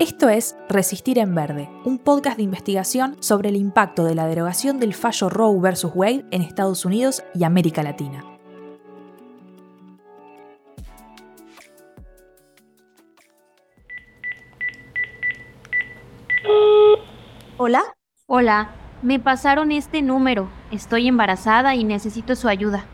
Esto es Resistir en Verde, un podcast de investigación sobre el impacto de la derogación del fallo Roe vs. Wade en Estados Unidos y América Latina. Hola. Hola, me pasaron este número. Estoy embarazada y necesito su ayuda.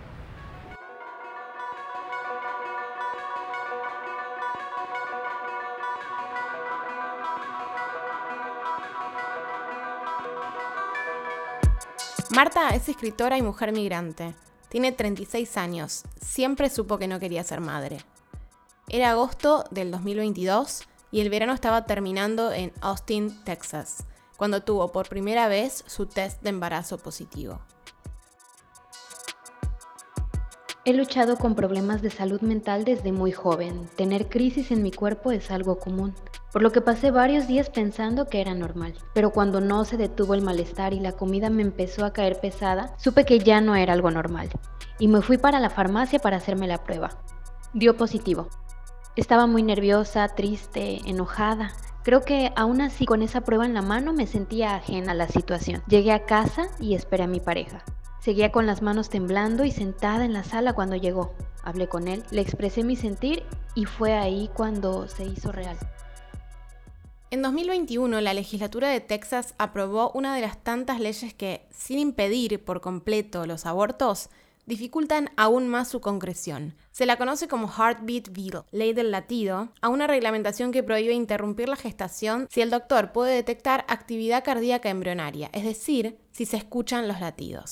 Marta es escritora y mujer migrante. Tiene 36 años. Siempre supo que no quería ser madre. Era agosto del 2022 y el verano estaba terminando en Austin, Texas, cuando tuvo por primera vez su test de embarazo positivo. He luchado con problemas de salud mental desde muy joven. Tener crisis en mi cuerpo es algo común, por lo que pasé varios días pensando que era normal. Pero cuando no se detuvo el malestar y la comida me empezó a caer pesada, supe que ya no era algo normal. Y me fui para la farmacia para hacerme la prueba. Dio positivo. Estaba muy nerviosa, triste, enojada. Creo que aún así con esa prueba en la mano me sentía ajena a la situación. Llegué a casa y esperé a mi pareja. Seguía con las manos temblando y sentada en la sala cuando llegó. Hablé con él, le expresé mi sentir y fue ahí cuando se hizo real. En 2021, la legislatura de Texas aprobó una de las tantas leyes que, sin impedir por completo los abortos, dificultan aún más su concreción. Se la conoce como Heartbeat Bill, ley del latido, a una reglamentación que prohíbe interrumpir la gestación si el doctor puede detectar actividad cardíaca embrionaria, es decir, si se escuchan los latidos.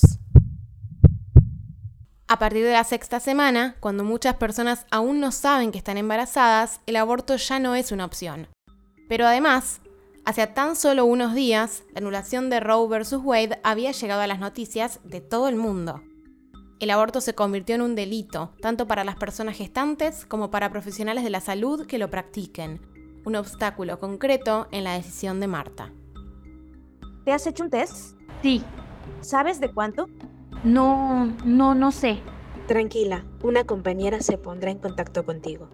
A partir de la sexta semana, cuando muchas personas aún no saben que están embarazadas, el aborto ya no es una opción. Pero además, hace tan solo unos días, la anulación de Roe vs. Wade había llegado a las noticias de todo el mundo. El aborto se convirtió en un delito, tanto para las personas gestantes como para profesionales de la salud que lo practiquen, un obstáculo concreto en la decisión de Marta. ¿Te has hecho un test? Sí. ¿Sabes de cuánto? No, no, no sé. Tranquila, una compañera se pondrá en contacto contigo.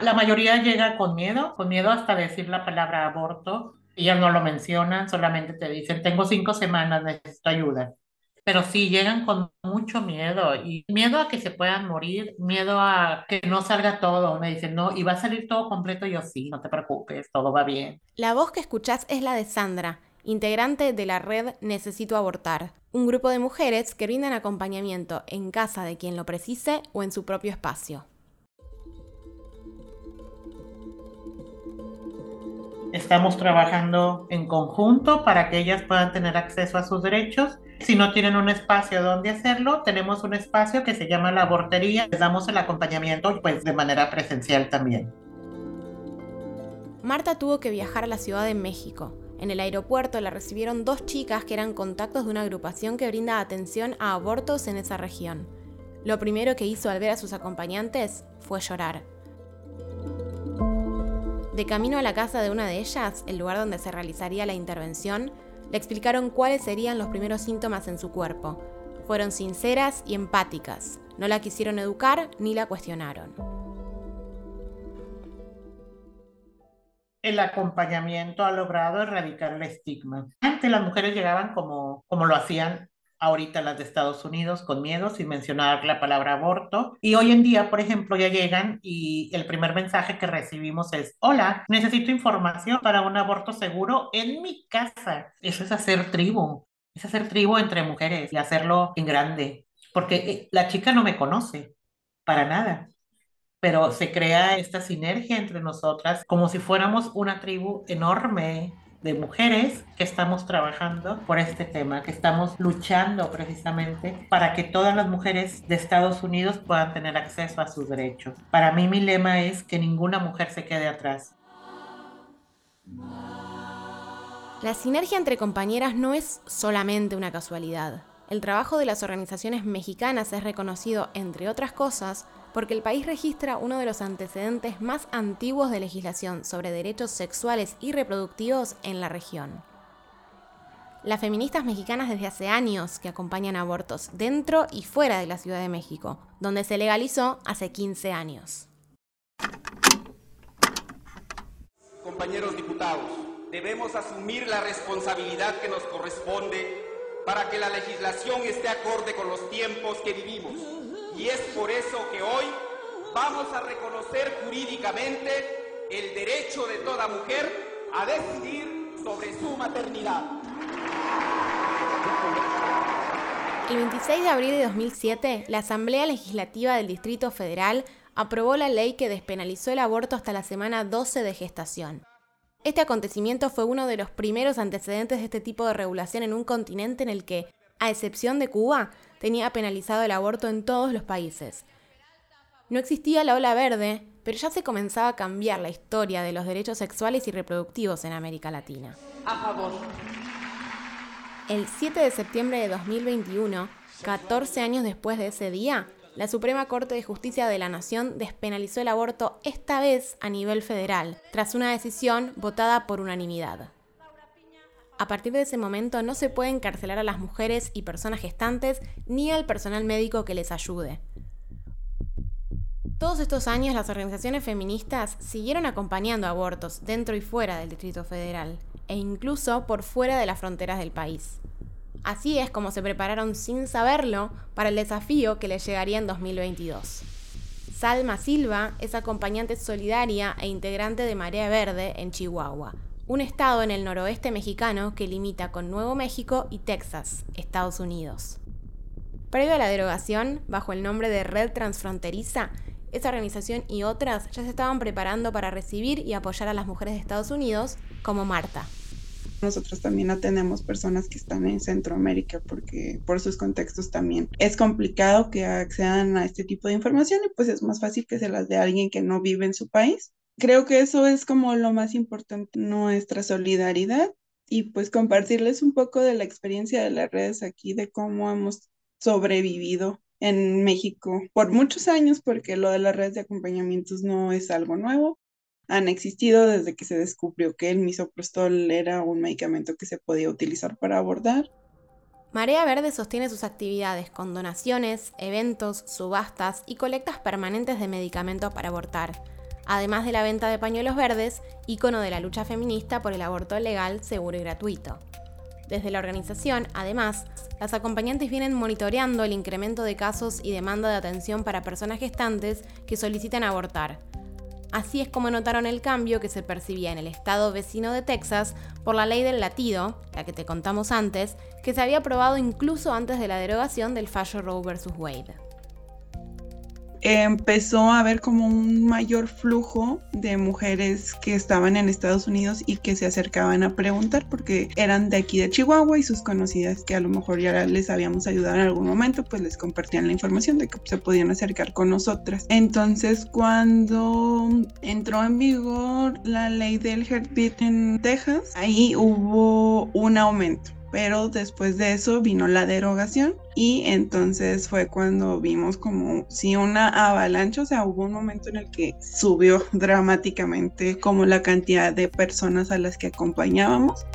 La mayoría llega con miedo, con miedo hasta decir la palabra aborto. Ellas no lo mencionan, solamente te dicen, tengo cinco semanas, necesito ayuda. Pero sí, llegan con mucho miedo y miedo a que se puedan morir, miedo a que no salga todo. Me dicen, no, y va a salir todo completo. Yo sí, no te preocupes, todo va bien. La voz que escuchás es la de Sandra, integrante de la red Necesito Abortar, un grupo de mujeres que brindan acompañamiento en casa de quien lo precise o en su propio espacio. Estamos trabajando en conjunto para que ellas puedan tener acceso a sus derechos. Si no tienen un espacio donde hacerlo, tenemos un espacio que se llama la abortería. Les damos el acompañamiento pues de manera presencial también. Marta tuvo que viajar a la Ciudad de México. En el aeropuerto la recibieron dos chicas que eran contactos de una agrupación que brinda atención a abortos en esa región. Lo primero que hizo al ver a sus acompañantes fue llorar. De camino a la casa de una de ellas, el lugar donde se realizaría la intervención, le explicaron cuáles serían los primeros síntomas en su cuerpo. Fueron sinceras y empáticas. No la quisieron educar ni la cuestionaron. El acompañamiento ha logrado erradicar el estigma. Antes las mujeres llegaban como, como lo hacían ahorita las de Estados Unidos con miedo, sin mencionar la palabra aborto. Y hoy en día, por ejemplo, ya llegan y el primer mensaje que recibimos es, hola, necesito información para un aborto seguro en mi casa. Eso es hacer tribu, es hacer tribu entre mujeres y hacerlo en grande, porque eh, la chica no me conoce para nada. Pero se crea esta sinergia entre nosotras como si fuéramos una tribu enorme de mujeres que estamos trabajando por este tema, que estamos luchando precisamente para que todas las mujeres de Estados Unidos puedan tener acceso a sus derechos. Para mí mi lema es que ninguna mujer se quede atrás. La sinergia entre compañeras no es solamente una casualidad. El trabajo de las organizaciones mexicanas es reconocido, entre otras cosas, porque el país registra uno de los antecedentes más antiguos de legislación sobre derechos sexuales y reproductivos en la región. Las feministas mexicanas desde hace años que acompañan abortos dentro y fuera de la Ciudad de México, donde se legalizó hace 15 años. compañeros diputados, debemos asumir la responsabilidad que nos corresponde para que la legislación esté acorde con los tiempos que vivimos. Y es por eso que hoy vamos a reconocer jurídicamente el derecho de toda mujer a decidir sobre su maternidad. El 26 de abril de 2007, la Asamblea Legislativa del Distrito Federal aprobó la ley que despenalizó el aborto hasta la semana 12 de gestación. Este acontecimiento fue uno de los primeros antecedentes de este tipo de regulación en un continente en el que, a excepción de Cuba, tenía penalizado el aborto en todos los países. No existía la ola verde, pero ya se comenzaba a cambiar la historia de los derechos sexuales y reproductivos en América Latina. A favor. El 7 de septiembre de 2021, 14 años después de ese día, la Suprema Corte de Justicia de la Nación despenalizó el aborto esta vez a nivel federal, tras una decisión votada por unanimidad. A partir de ese momento no se puede encarcelar a las mujeres y personas gestantes ni al personal médico que les ayude. Todos estos años las organizaciones feministas siguieron acompañando abortos dentro y fuera del Distrito Federal, e incluso por fuera de las fronteras del país. Así es como se prepararon sin saberlo para el desafío que les llegaría en 2022. Salma Silva es acompañante solidaria e integrante de Marea Verde en Chihuahua, un estado en el noroeste mexicano que limita con Nuevo México y Texas, Estados Unidos. Previo a la derogación, bajo el nombre de Red Transfronteriza, esa organización y otras ya se estaban preparando para recibir y apoyar a las mujeres de Estados Unidos, como Marta. Nosotros también atendemos personas que están en Centroamérica porque por sus contextos también es complicado que accedan a este tipo de información y pues es más fácil que se las dé alguien que no vive en su país. Creo que eso es como lo más importante, nuestra solidaridad y pues compartirles un poco de la experiencia de las redes aquí, de cómo hemos sobrevivido en México por muchos años, porque lo de las redes de acompañamientos no es algo nuevo han existido desde que se descubrió que el misoprostol era un medicamento que se podía utilizar para abordar. Marea Verde sostiene sus actividades con donaciones, eventos, subastas y colectas permanentes de medicamentos para abortar, además de la venta de pañuelos verdes, ícono de la lucha feminista por el aborto legal, seguro y gratuito. Desde la organización, además, las acompañantes vienen monitoreando el incremento de casos y demanda de atención para personas gestantes que solicitan abortar, Así es como notaron el cambio que se percibía en el estado vecino de Texas por la ley del latido, la que te contamos antes, que se había aprobado incluso antes de la derogación del fallo Roe vs. Wade empezó a haber como un mayor flujo de mujeres que estaban en Estados Unidos y que se acercaban a preguntar porque eran de aquí de Chihuahua y sus conocidas que a lo mejor ya les habíamos ayudado en algún momento, pues les compartían la información de que se podían acercar con nosotras. Entonces, cuando entró en vigor la ley del heartbeat en Texas, ahí hubo un aumento pero después de eso vino la derogación y entonces fue cuando vimos como si una avalancha, o sea, hubo un momento en el que subió dramáticamente como la cantidad de personas a las que acompañábamos.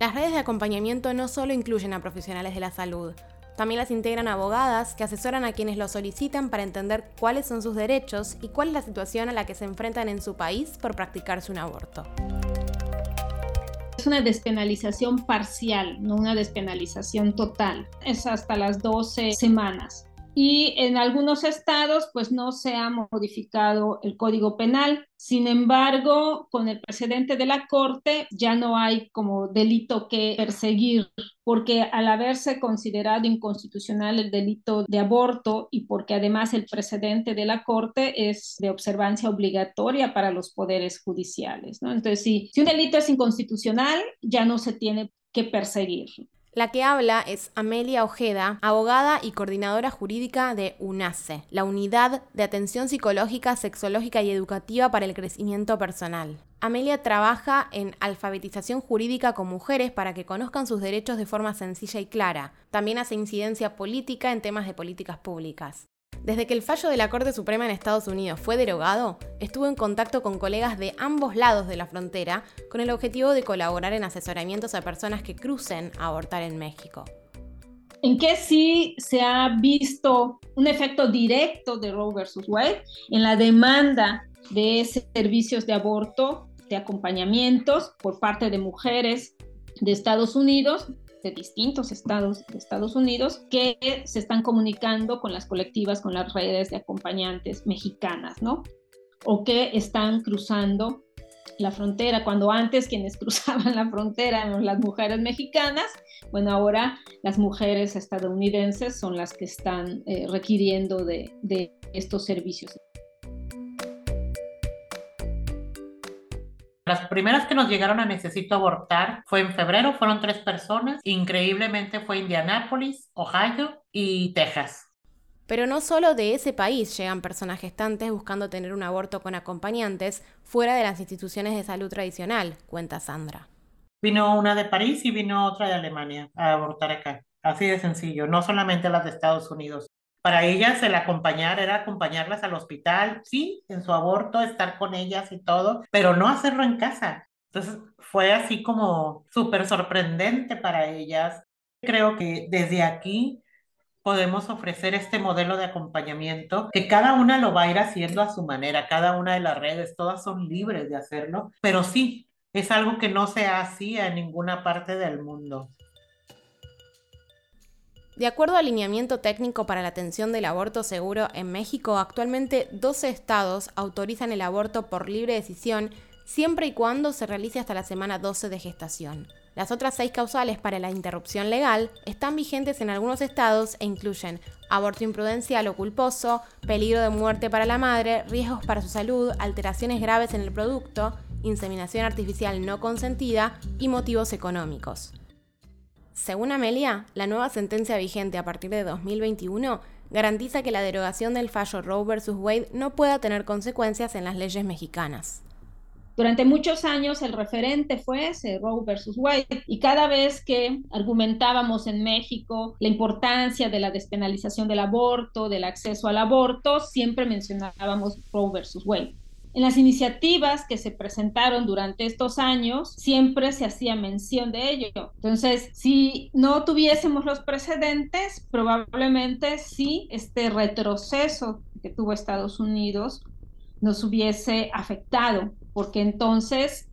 Las redes de acompañamiento no solo incluyen a profesionales de la salud, también las integran abogadas que asesoran a quienes lo solicitan para entender cuáles son sus derechos y cuál es la situación a la que se enfrentan en su país por practicarse un aborto es una despenalización parcial, no una despenalización total. Es hasta las 12 semanas y en algunos estados pues no se ha modificado el código penal. Sin embargo, con el precedente de la Corte ya no hay como delito que perseguir, porque al haberse considerado inconstitucional el delito de aborto y porque además el precedente de la Corte es de observancia obligatoria para los poderes judiciales. Entonces, si un delito es inconstitucional, ya no se tiene que perseguir. La que habla es Amelia Ojeda, abogada y coordinadora jurídica de UNACE, la Unidad de Atención Psicológica, Sexológica y Educativa para el Crecimiento Personal. Amelia trabaja en alfabetización jurídica con mujeres para que conozcan sus derechos de forma sencilla y clara. También hace incidencia política en temas de políticas públicas. Desde que el fallo de la Corte Suprema en Estados Unidos fue derogado, estuvo en contacto con colegas de ambos lados de la frontera con el objetivo de colaborar en asesoramientos a personas que crucen a abortar en México. ¿En qué sí se ha visto un efecto directo de Roe versus Wade? En la demanda de servicios de aborto, de acompañamientos por parte de mujeres de Estados Unidos, de distintos estados de Estados Unidos, que se están comunicando con las colectivas, con las redes de acompañantes mexicanas, ¿no? O que están cruzando la frontera, cuando antes quienes cruzaban la frontera eran las mujeres mexicanas, bueno, ahora las mujeres estadounidenses son las que están eh, requiriendo de, de estos servicios. Las primeras que nos llegaron a necesito abortar fue en febrero, fueron tres personas. Increíblemente fue Indianápolis, Ohio y Texas. Pero no solo de ese país llegan personas gestantes buscando tener un aborto con acompañantes fuera de las instituciones de salud tradicional, cuenta Sandra. Vino una de París y vino otra de Alemania a abortar acá. Así de sencillo, no solamente las de Estados Unidos. Para ellas el acompañar era acompañarlas al hospital, sí, en su aborto, estar con ellas y todo, pero no hacerlo en casa. Entonces fue así como súper sorprendente para ellas. Creo que desde aquí podemos ofrecer este modelo de acompañamiento, que cada una lo va a ir haciendo a su manera, cada una de las redes, todas son libres de hacerlo, pero sí, es algo que no se hacía en ninguna parte del mundo. De acuerdo al lineamiento técnico para la atención del aborto seguro en México, actualmente 12 estados autorizan el aborto por libre decisión siempre y cuando se realice hasta la semana 12 de gestación. Las otras seis causales para la interrupción legal están vigentes en algunos estados e incluyen aborto imprudencial o culposo, peligro de muerte para la madre, riesgos para su salud, alteraciones graves en el producto, inseminación artificial no consentida y motivos económicos. Según Amelia, la nueva sentencia vigente a partir de 2021 garantiza que la derogación del fallo Roe vs. Wade no pueda tener consecuencias en las leyes mexicanas. Durante muchos años el referente fue ese Roe versus Wade y cada vez que argumentábamos en México la importancia de la despenalización del aborto, del acceso al aborto, siempre mencionábamos Roe versus Wade. En las iniciativas que se presentaron durante estos años, siempre se hacía mención de ello. Entonces, si no tuviésemos los precedentes, probablemente sí este retroceso que tuvo Estados Unidos nos hubiese afectado porque entonces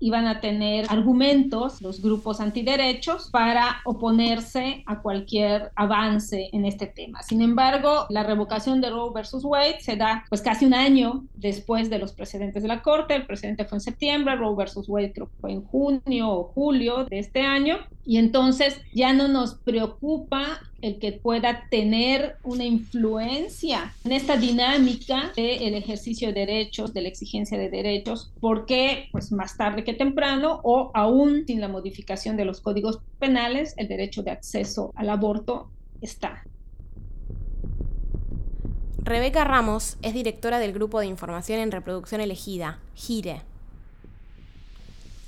iban a tener argumentos los grupos antiderechos para oponerse a cualquier avance en este tema. Sin embargo, la revocación de Roe versus Wade se da pues casi un año después de los precedentes de la Corte. El precedente fue en septiembre, Roe versus Wade creo fue en junio o julio de este año. Y entonces ya no nos preocupa el que pueda tener una influencia en esta dinámica del ejercicio de derechos, de la exigencia de derechos, porque pues más tarde que temprano o aún sin la modificación de los códigos penales, el derecho de acceso al aborto está. Rebeca Ramos es directora del Grupo de Información en Reproducción Elegida, GIRE,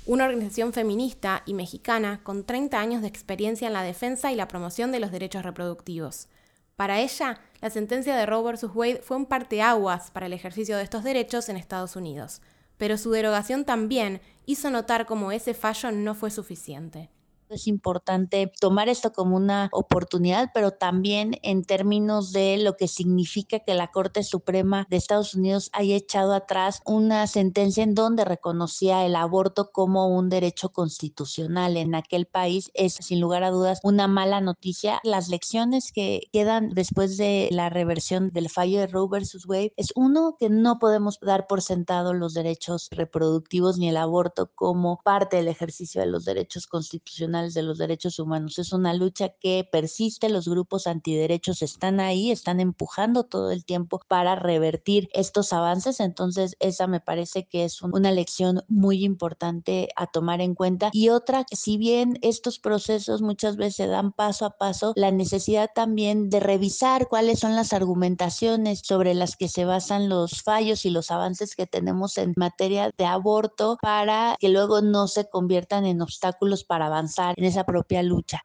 una organización feminista y mexicana con 30 años de experiencia en la defensa y la promoción de los derechos reproductivos. Para ella, la sentencia de Roe vs. Wade fue un parteaguas para el ejercicio de estos derechos en Estados Unidos, pero su derogación también hizo notar cómo ese fallo no fue suficiente es importante tomar esto como una oportunidad, pero también en términos de lo que significa que la Corte Suprema de Estados Unidos haya echado atrás una sentencia en donde reconocía el aborto como un derecho constitucional en aquel país es sin lugar a dudas una mala noticia. Las lecciones que quedan después de la reversión del fallo de Roe versus Wade es uno que no podemos dar por sentado los derechos reproductivos ni el aborto como parte del ejercicio de los derechos constitucionales de los derechos humanos. Es una lucha que persiste, los grupos antiderechos están ahí, están empujando todo el tiempo para revertir estos avances. Entonces, esa me parece que es una lección muy importante a tomar en cuenta. Y otra, si bien estos procesos muchas veces se dan paso a paso, la necesidad también de revisar cuáles son las argumentaciones sobre las que se basan los fallos y los avances que tenemos en materia de aborto para que luego no se conviertan en obstáculos para avanzar en esa propia lucha.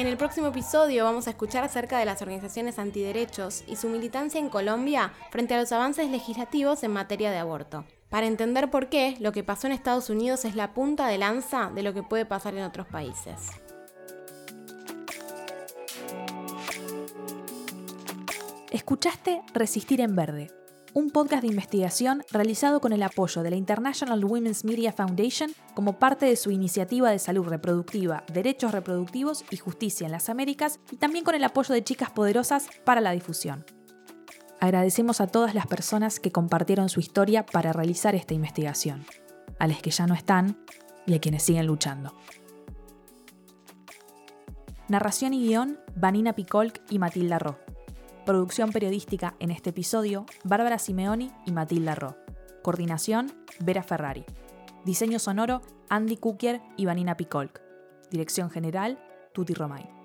En el próximo episodio vamos a escuchar acerca de las organizaciones antiderechos y su militancia en Colombia frente a los avances legislativos en materia de aborto. Para entender por qué lo que pasó en Estados Unidos es la punta de lanza de lo que puede pasar en otros países. Escuchaste Resistir en Verde, un podcast de investigación realizado con el apoyo de la International Women's Media Foundation como parte de su iniciativa de salud reproductiva, derechos reproductivos y justicia en las Américas y también con el apoyo de Chicas Poderosas para la difusión. Agradecemos a todas las personas que compartieron su historia para realizar esta investigación, a las que ya no están y a quienes siguen luchando. Narración y guion, Vanina Picolc y Matilda Ro. Producción periodística en este episodio, Bárbara Simeoni y Matilda Ro. Coordinación, Vera Ferrari. Diseño sonoro, Andy Kukier y Vanina Picolc. Dirección general, Tuti Romay.